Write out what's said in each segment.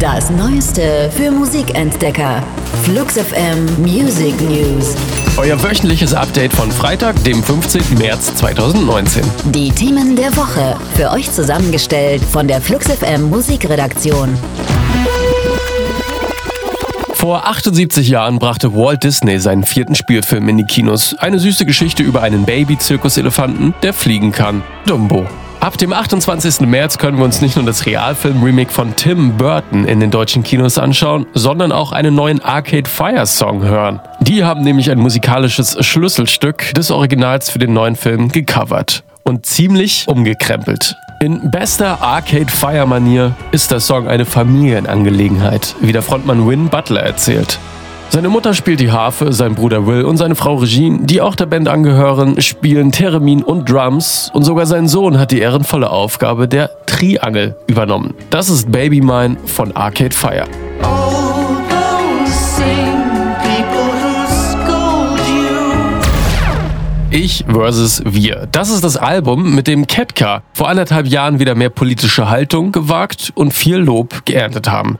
Das Neueste für Musikentdecker. Flux FM Music News. Euer wöchentliches Update von Freitag, dem 15. März 2019. Die Themen der Woche. Für euch zusammengestellt von der Flux FM Musikredaktion. Vor 78 Jahren brachte Walt Disney seinen vierten Spielfilm in die Kinos. Eine süße Geschichte über einen Baby-Zirkuselefanten, der fliegen kann. Dumbo. Ab dem 28. März können wir uns nicht nur das Realfilm-Remake von Tim Burton in den deutschen Kinos anschauen, sondern auch einen neuen Arcade Fire Song hören. Die haben nämlich ein musikalisches Schlüsselstück des Originals für den neuen Film gecovert und ziemlich umgekrempelt. In bester Arcade Fire Manier ist der Song eine Familienangelegenheit, wie der Frontmann Win Butler erzählt. Seine Mutter spielt die Harfe, sein Bruder Will und seine Frau Regine, die auch der Band angehören, spielen Theremin und Drums und sogar sein Sohn hat die ehrenvolle Aufgabe der Triangel übernommen. Das ist Baby Mine von Arcade Fire. Ich versus Wir. Das ist das Album, mit dem Ketka vor anderthalb Jahren wieder mehr politische Haltung gewagt und viel Lob geerntet haben.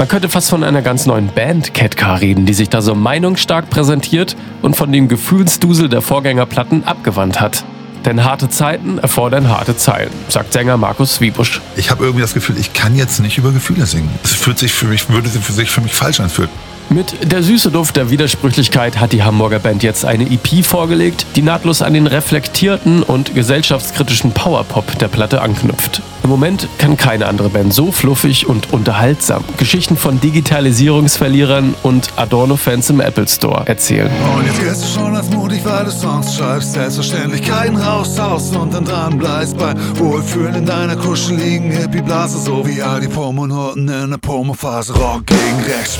Man könnte fast von einer ganz neuen Band Ketka reden, die sich da so meinungsstark präsentiert und von dem Gefühlsdusel der Vorgängerplatten abgewandt hat. Denn harte Zeiten erfordern harte Zeilen, sagt Sänger Markus Wiebusch. Ich habe irgendwie das Gefühl, ich kann jetzt nicht über Gefühle singen. Es fühlt sich für mich, würde sich für mich falsch anfühlen. Mit der süße Duft der Widersprüchlichkeit hat die Hamburger Band jetzt eine EP vorgelegt, die nahtlos an den reflektierten und gesellschaftskritischen Powerpop der Platte anknüpft. Im Moment kann keine andere Band so fluffig und unterhaltsam Geschichten von Digitalisierungsverlierern und Adorno-Fans im Apple Store erzählen. Und jetzt gehst du schon als mutig, weil du Songs schreibst, Selbstverständlichkeiten raushaust und dann dran bleibst bei Wohlfühlen in deiner kuscheligen Hippie-Blase, so wie all die Promonoten in der Promophase Rock gegen Rechts.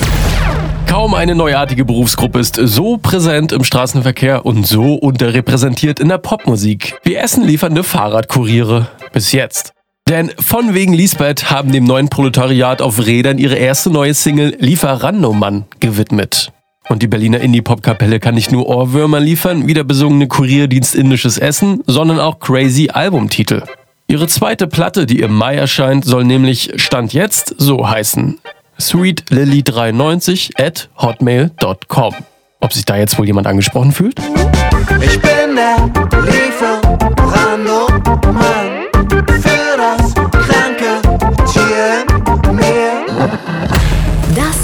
Kaum eine neuartige Berufsgruppe ist so präsent im Straßenverkehr und so unterrepräsentiert in der Popmusik wie Essen liefernde Fahrradkuriere. Bis jetzt. Denn von wegen Lisbeth haben dem neuen Proletariat auf Rädern ihre erste neue Single Lieferando-Mann gewidmet. Und die Berliner Indie-Pop-Kapelle kann nicht nur Ohrwürmer liefern, wie besungene Kurierdienst Indisches Essen, sondern auch crazy Albumtitel. Ihre zweite Platte, die im Mai erscheint, soll nämlich Stand jetzt so heißen sweetlily93 at hotmail.com. Ob sich da jetzt wohl jemand angesprochen fühlt? Ich bin der